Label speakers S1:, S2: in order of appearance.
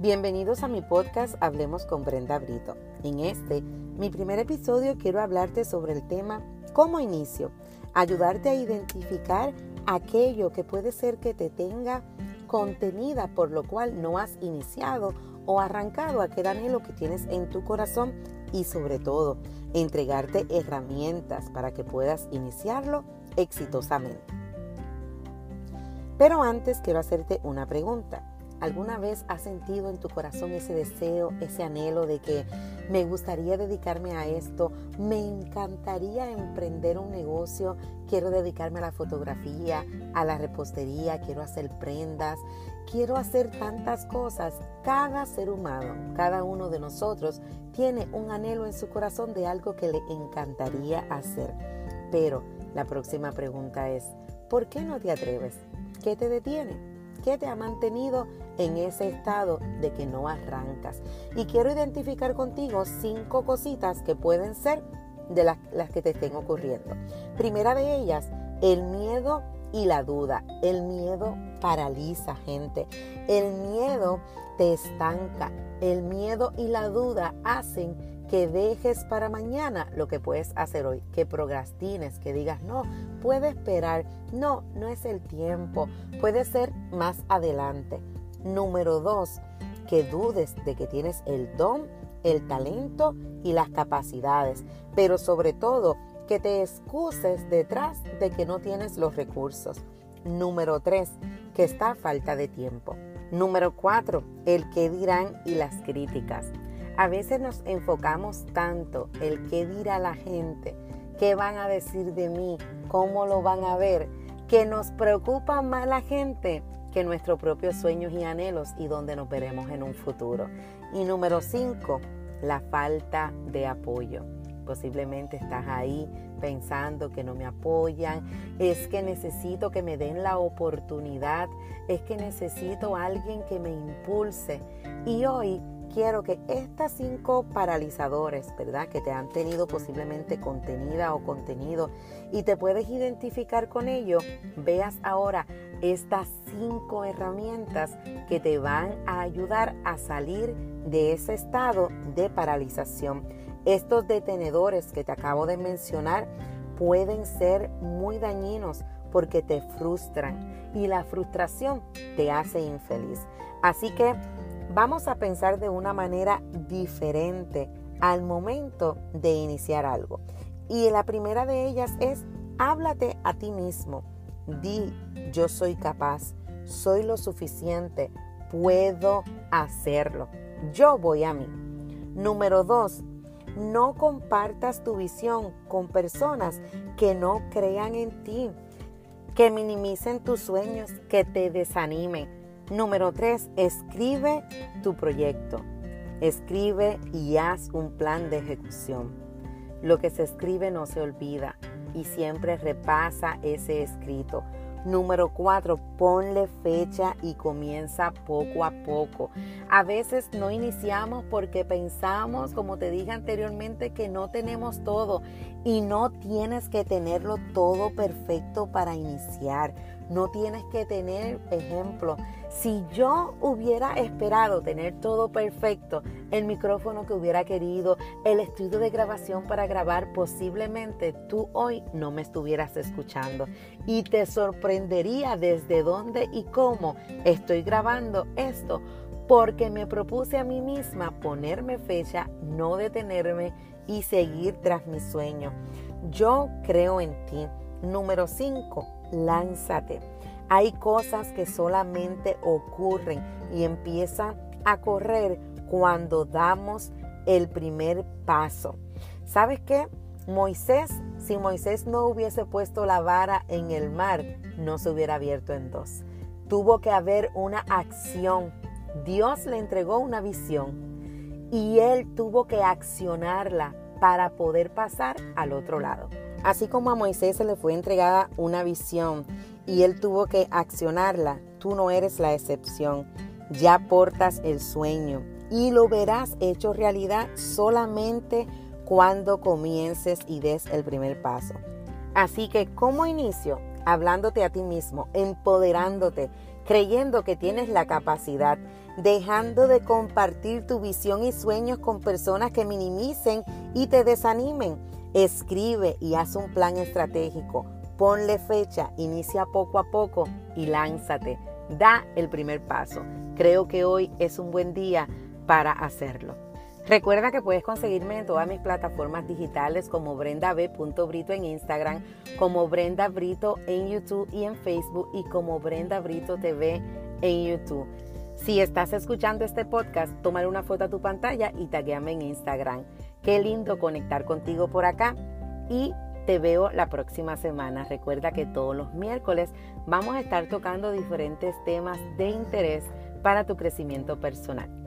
S1: Bienvenidos a mi podcast Hablemos con Brenda Brito. En este, mi primer episodio, quiero hablarte sobre el tema ¿Cómo inicio? Ayudarte a identificar aquello que puede ser que te tenga contenida por lo cual no has iniciado o arrancado aquel anhelo que tienes en tu corazón y sobre todo entregarte herramientas para que puedas iniciarlo exitosamente. Pero antes quiero hacerte una pregunta. ¿Alguna vez has sentido en tu corazón ese deseo, ese anhelo de que me gustaría dedicarme a esto? Me encantaría emprender un negocio. Quiero dedicarme a la fotografía, a la repostería, quiero hacer prendas, quiero hacer tantas cosas. Cada ser humano, cada uno de nosotros tiene un anhelo en su corazón de algo que le encantaría hacer. Pero la próxima pregunta es, ¿por qué no te atreves? ¿Qué te detiene? ¿Qué te ha mantenido en ese estado de que no arrancas? Y quiero identificar contigo cinco cositas que pueden ser de las, que te estén ocurriendo. Primera de ellas, el miedo y la duda. El miedo paraliza gente. El miedo te estanca. El miedo y la duda hacen que dejes para mañana lo que puedes hacer hoy, que procrastines, que digas, no, puede esperar, no, no es el tiempo, puede ser más adelante. Número dos, que dudes de que tienes el don, el talento y las capacidades, pero sobre todo que te excuses detrás de que no tienes los recursos. Número tres, que está falta de tiempo. Número cuatro, el que dirán y las críticas. A veces nos enfocamos tanto el qué dirá la gente, qué van a decir de mí, cómo lo van a ver, que nos preocupa más la gente que nuestros propios sueños y anhelos y donde nos veremos en un futuro. Y número cinco, la falta de apoyo. Posiblemente estás ahí pensando que no me apoyan, es que necesito que me den la oportunidad, es que necesito alguien que me impulse. Y hoy quiero que estas cinco paralizadores, ¿verdad? Que te han tenido posiblemente contenida o contenido y te puedes identificar con ello, veas ahora estas cinco herramientas que te van a ayudar a salir de ese estado de paralización. Estos detenedores que te acabo de mencionar pueden ser muy dañinos porque te frustran y la frustración te hace infeliz. Así que vamos a pensar de una manera diferente al momento de iniciar algo. Y la primera de ellas es, háblate a ti mismo. Di, yo soy capaz, soy lo suficiente, puedo hacerlo. Yo voy a mí. Número dos, no compartas tu visión con personas que no crean en ti, que minimicen tus sueños, que te desanimen Número 3. Escribe tu proyecto. Escribe y haz un plan de ejecución. Lo que se escribe no se olvida y siempre repasa ese escrito. Número cuatro, ponle fecha y comienza poco a poco. A veces no iniciamos porque pensamos, como te dije anteriormente, que no tenemos todo y no tienes que tenerlo todo perfecto para iniciar. No tienes que tener, ejemplo, si yo hubiera esperado tener todo perfecto, el micrófono que hubiera querido, el estudio de grabación para grabar, posiblemente tú hoy no me estuvieras escuchando y te sorprendería desde dónde y cómo estoy grabando esto, porque me propuse a mí misma ponerme fecha, no detenerme y seguir tras mi sueño. Yo creo en ti. Número 5, lánzate. Hay cosas que solamente ocurren y empiezan a correr cuando damos el primer paso. ¿Sabes qué? Moisés, si Moisés no hubiese puesto la vara en el mar, no se hubiera abierto en dos. Tuvo que haber una acción. Dios le entregó una visión y él tuvo que accionarla para poder pasar al otro lado. Así como a Moisés se le fue entregada una visión y él tuvo que accionarla, tú no eres la excepción. Ya portas el sueño y lo verás hecho realidad solamente cuando comiences y des el primer paso. Así que como inicio, hablándote a ti mismo, empoderándote, creyendo que tienes la capacidad, dejando de compartir tu visión y sueños con personas que minimicen y te desanimen. Escribe y haz un plan estratégico. Ponle fecha, inicia poco a poco y lánzate. Da el primer paso. Creo que hoy es un buen día para hacerlo. Recuerda que puedes conseguirme en todas mis plataformas digitales como Brenda B.Brito en Instagram, como Brenda Brito en YouTube y en Facebook y como Brenda Brito TV en YouTube. Si estás escuchando este podcast, tómale una foto a tu pantalla y taguéame en Instagram. Qué lindo conectar contigo por acá y te veo la próxima semana. Recuerda que todos los miércoles vamos a estar tocando diferentes temas de interés para tu crecimiento personal.